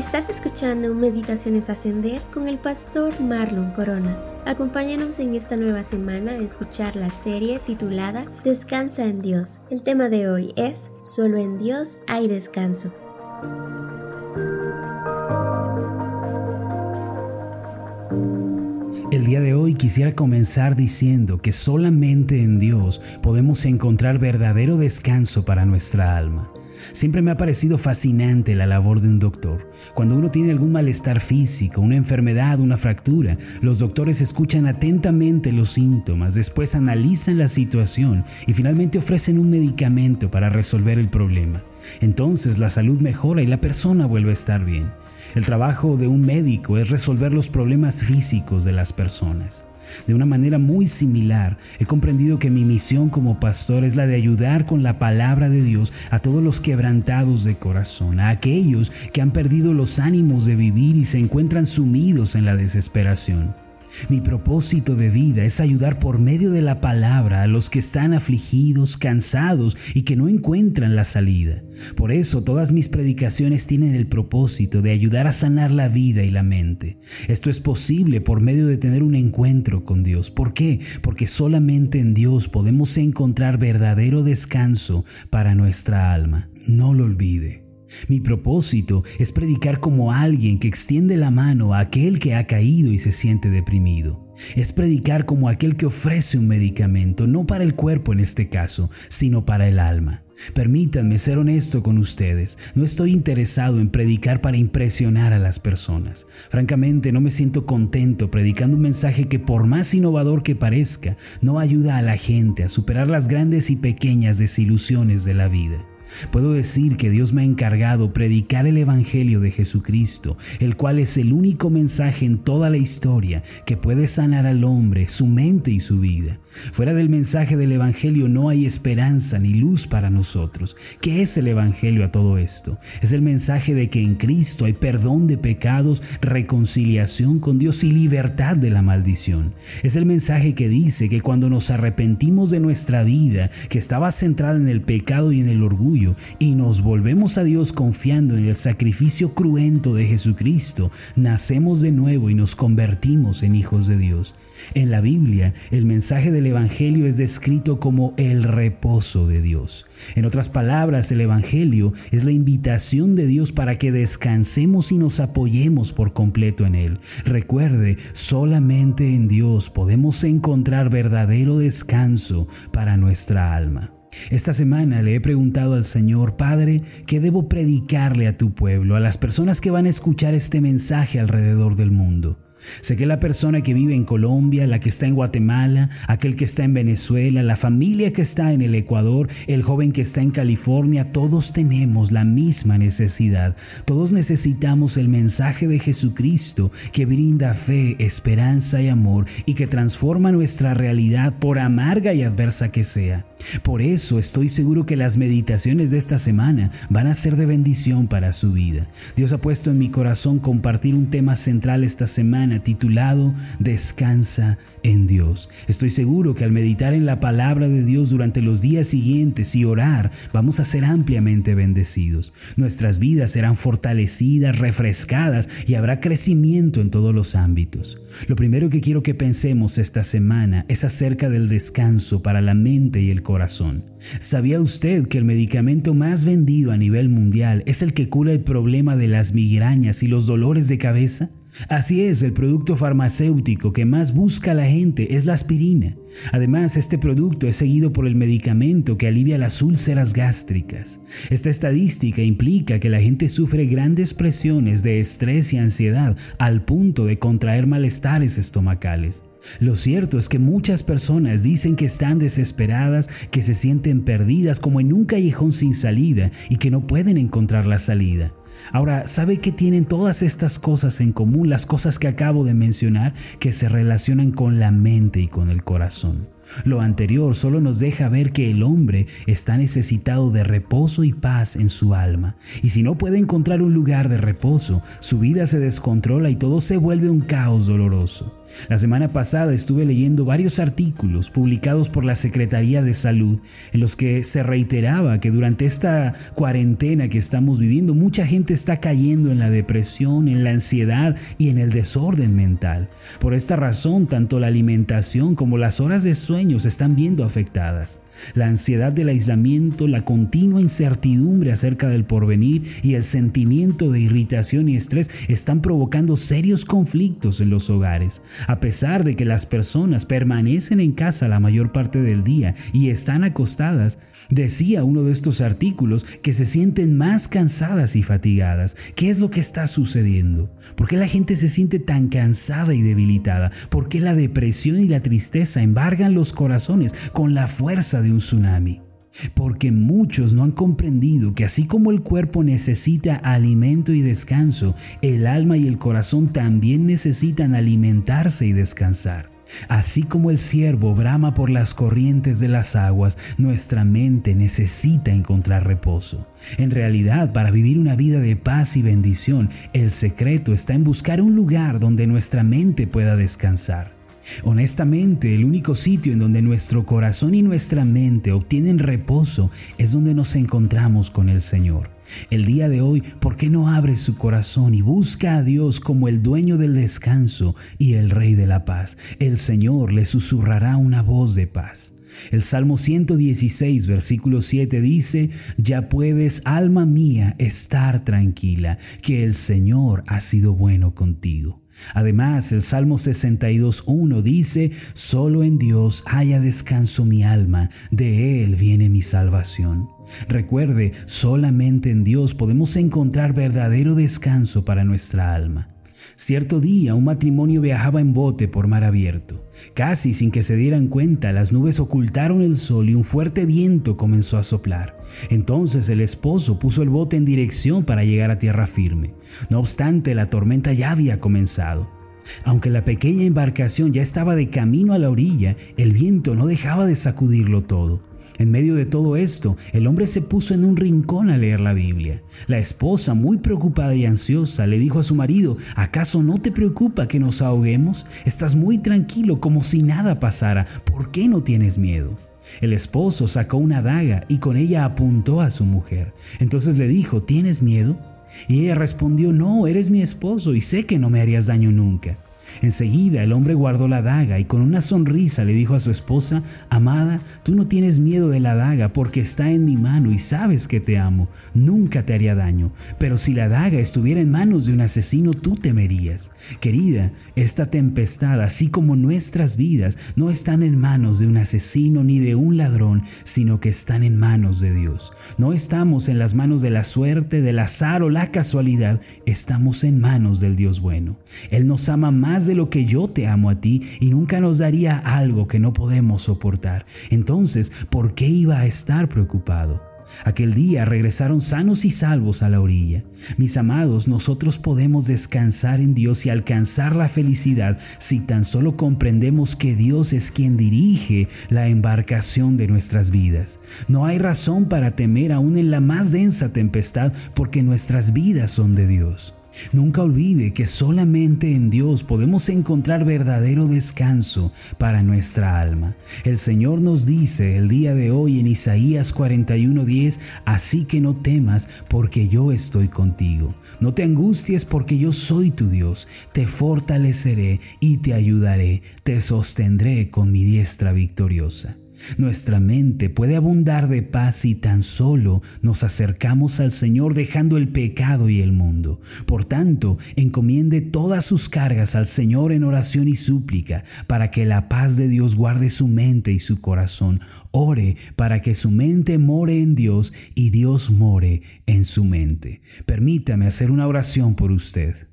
Estás escuchando Meditaciones Ascender con el pastor Marlon Corona. Acompáñanos en esta nueva semana a escuchar la serie titulada Descansa en Dios. El tema de hoy es Solo en Dios hay descanso. Día de hoy quisiera comenzar diciendo que solamente en Dios podemos encontrar verdadero descanso para nuestra alma. Siempre me ha parecido fascinante la labor de un doctor. Cuando uno tiene algún malestar físico, una enfermedad, una fractura, los doctores escuchan atentamente los síntomas, después analizan la situación y finalmente ofrecen un medicamento para resolver el problema. Entonces la salud mejora y la persona vuelve a estar bien. El trabajo de un médico es resolver los problemas físicos de las personas. De una manera muy similar, he comprendido que mi misión como pastor es la de ayudar con la palabra de Dios a todos los quebrantados de corazón, a aquellos que han perdido los ánimos de vivir y se encuentran sumidos en la desesperación. Mi propósito de vida es ayudar por medio de la palabra a los que están afligidos, cansados y que no encuentran la salida. Por eso todas mis predicaciones tienen el propósito de ayudar a sanar la vida y la mente. Esto es posible por medio de tener un encuentro con Dios. ¿Por qué? Porque solamente en Dios podemos encontrar verdadero descanso para nuestra alma. No lo olvide. Mi propósito es predicar como alguien que extiende la mano a aquel que ha caído y se siente deprimido. Es predicar como aquel que ofrece un medicamento, no para el cuerpo en este caso, sino para el alma. Permítanme ser honesto con ustedes, no estoy interesado en predicar para impresionar a las personas. Francamente, no me siento contento predicando un mensaje que por más innovador que parezca, no ayuda a la gente a superar las grandes y pequeñas desilusiones de la vida. Puedo decir que Dios me ha encargado predicar el Evangelio de Jesucristo, el cual es el único mensaje en toda la historia que puede sanar al hombre, su mente y su vida. Fuera del mensaje del Evangelio no hay esperanza ni luz para nosotros. ¿Qué es el Evangelio a todo esto? Es el mensaje de que en Cristo hay perdón de pecados, reconciliación con Dios y libertad de la maldición. Es el mensaje que dice que cuando nos arrepentimos de nuestra vida, que estaba centrada en el pecado y en el orgullo, y nos volvemos a Dios confiando en el sacrificio cruento de Jesucristo, nacemos de nuevo y nos convertimos en hijos de Dios. En la Biblia, el mensaje del Evangelio es descrito como el reposo de Dios. En otras palabras, el Evangelio es la invitación de Dios para que descansemos y nos apoyemos por completo en Él. Recuerde, solamente en Dios podemos encontrar verdadero descanso para nuestra alma. Esta semana le he preguntado al Señor, Padre, ¿qué debo predicarle a tu pueblo, a las personas que van a escuchar este mensaje alrededor del mundo? Sé que la persona que vive en Colombia, la que está en Guatemala, aquel que está en Venezuela, la familia que está en el Ecuador, el joven que está en California, todos tenemos la misma necesidad. Todos necesitamos el mensaje de Jesucristo que brinda fe, esperanza y amor y que transforma nuestra realidad por amarga y adversa que sea. Por eso estoy seguro que las meditaciones de esta semana van a ser de bendición para su vida. Dios ha puesto en mi corazón compartir un tema central esta semana titulado Descansa en Dios. Estoy seguro que al meditar en la palabra de Dios durante los días siguientes y orar, vamos a ser ampliamente bendecidos. Nuestras vidas serán fortalecidas, refrescadas y habrá crecimiento en todos los ámbitos. Lo primero que quiero que pensemos esta semana es acerca del descanso para la mente y el corazón. ¿Sabía usted que el medicamento más vendido a nivel mundial es el que cura el problema de las migrañas y los dolores de cabeza? Así es, el producto farmacéutico que más busca la gente es la aspirina. Además, este producto es seguido por el medicamento que alivia las úlceras gástricas. Esta estadística implica que la gente sufre grandes presiones de estrés y ansiedad al punto de contraer malestares estomacales. Lo cierto es que muchas personas dicen que están desesperadas, que se sienten perdidas como en un callejón sin salida y que no pueden encontrar la salida. Ahora, ¿sabe que tienen todas estas cosas en común, las cosas que acabo de mencionar, que se relacionan con la mente y con el corazón? Lo anterior solo nos deja ver que el hombre está necesitado de reposo y paz en su alma, y si no puede encontrar un lugar de reposo, su vida se descontrola y todo se vuelve un caos doloroso. La semana pasada estuve leyendo varios artículos publicados por la Secretaría de Salud en los que se reiteraba que durante esta cuarentena que estamos viviendo mucha gente está cayendo en la depresión, en la ansiedad y en el desorden mental. Por esta razón, tanto la alimentación como las horas de sueño están viendo afectadas. La ansiedad del aislamiento, la continua incertidumbre acerca del porvenir y el sentimiento de irritación y estrés están provocando serios conflictos en los hogares. A pesar de que las personas permanecen en casa la mayor parte del día y están acostadas, decía uno de estos artículos que se sienten más cansadas y fatigadas. ¿Qué es lo que está sucediendo? ¿Por qué la gente se siente tan cansada y debilitada? ¿Por qué la depresión y la tristeza embargan los corazones con la fuerza de un tsunami. Porque muchos no han comprendido que así como el cuerpo necesita alimento y descanso, el alma y el corazón también necesitan alimentarse y descansar. Así como el ciervo brama por las corrientes de las aguas, nuestra mente necesita encontrar reposo. En realidad, para vivir una vida de paz y bendición, el secreto está en buscar un lugar donde nuestra mente pueda descansar. Honestamente, el único sitio en donde nuestro corazón y nuestra mente obtienen reposo es donde nos encontramos con el Señor. El día de hoy, ¿por qué no abre su corazón y busca a Dios como el dueño del descanso y el Rey de la paz? El Señor le susurrará una voz de paz. El Salmo 116, versículo 7 dice, Ya puedes, alma mía, estar tranquila, que el Señor ha sido bueno contigo. Además, el Salmo 62.1 dice, Solo en Dios haya descanso mi alma, de Él viene mi salvación. Recuerde, solamente en Dios podemos encontrar verdadero descanso para nuestra alma. Cierto día un matrimonio viajaba en bote por mar abierto. Casi sin que se dieran cuenta, las nubes ocultaron el sol y un fuerte viento comenzó a soplar. Entonces el esposo puso el bote en dirección para llegar a tierra firme. No obstante, la tormenta ya había comenzado. Aunque la pequeña embarcación ya estaba de camino a la orilla, el viento no dejaba de sacudirlo todo. En medio de todo esto, el hombre se puso en un rincón a leer la Biblia. La esposa, muy preocupada y ansiosa, le dijo a su marido, ¿acaso no te preocupa que nos ahoguemos? Estás muy tranquilo como si nada pasara. ¿Por qué no tienes miedo? El esposo sacó una daga y con ella apuntó a su mujer. Entonces le dijo, ¿tienes miedo? Y ella respondió, no, eres mi esposo y sé que no me harías daño nunca. Enseguida el hombre guardó la daga y con una sonrisa le dijo a su esposa, Amada, tú no tienes miedo de la daga porque está en mi mano y sabes que te amo, nunca te haría daño, pero si la daga estuviera en manos de un asesino tú temerías. Querida, esta tempestad, así como nuestras vidas, no están en manos de un asesino ni de un ladrón, sino que están en manos de Dios. No estamos en las manos de la suerte, del azar o la casualidad, estamos en manos del Dios bueno. Él nos ama más de lo que yo te amo a ti y nunca nos daría algo que no podemos soportar. Entonces, ¿por qué iba a estar preocupado? Aquel día regresaron sanos y salvos a la orilla. Mis amados, nosotros podemos descansar en Dios y alcanzar la felicidad si tan solo comprendemos que Dios es quien dirige la embarcación de nuestras vidas. No hay razón para temer aún en la más densa tempestad porque nuestras vidas son de Dios. Nunca olvide que solamente en Dios podemos encontrar verdadero descanso para nuestra alma. El Señor nos dice el día de hoy en Isaías 41:10, así que no temas porque yo estoy contigo. No te angusties porque yo soy tu Dios. Te fortaleceré y te ayudaré. Te sostendré con mi diestra victoriosa. Nuestra mente puede abundar de paz si tan solo nos acercamos al Señor dejando el pecado y el mundo. Por tanto, encomiende todas sus cargas al Señor en oración y súplica, para que la paz de Dios guarde su mente y su corazón. Ore para que su mente more en Dios y Dios more en su mente. Permítame hacer una oración por usted.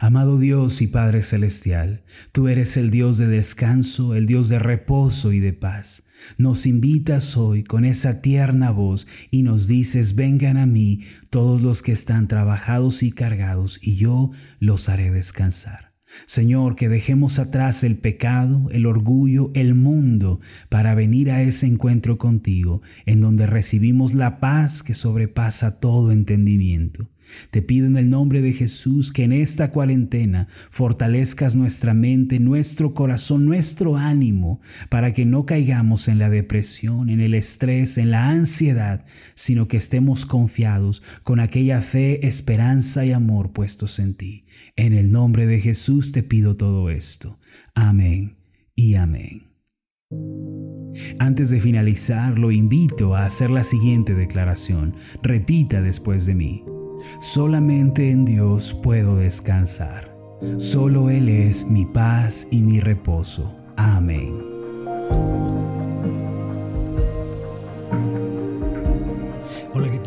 Amado Dios y Padre Celestial, tú eres el Dios de descanso, el Dios de reposo y de paz. Nos invitas hoy con esa tierna voz y nos dices, vengan a mí todos los que están trabajados y cargados, y yo los haré descansar. Señor, que dejemos atrás el pecado, el orgullo, el mundo, para venir a ese encuentro contigo, en donde recibimos la paz que sobrepasa todo entendimiento. Te pido en el nombre de Jesús que en esta cuarentena fortalezcas nuestra mente, nuestro corazón, nuestro ánimo, para que no caigamos en la depresión, en el estrés, en la ansiedad, sino que estemos confiados con aquella fe, esperanza y amor puestos en ti. En el nombre de Jesús te pido todo esto. Amén y amén. Antes de finalizar, lo invito a hacer la siguiente declaración. Repita después de mí. Solamente en Dios puedo descansar. Solo Él es mi paz y mi reposo. Amén.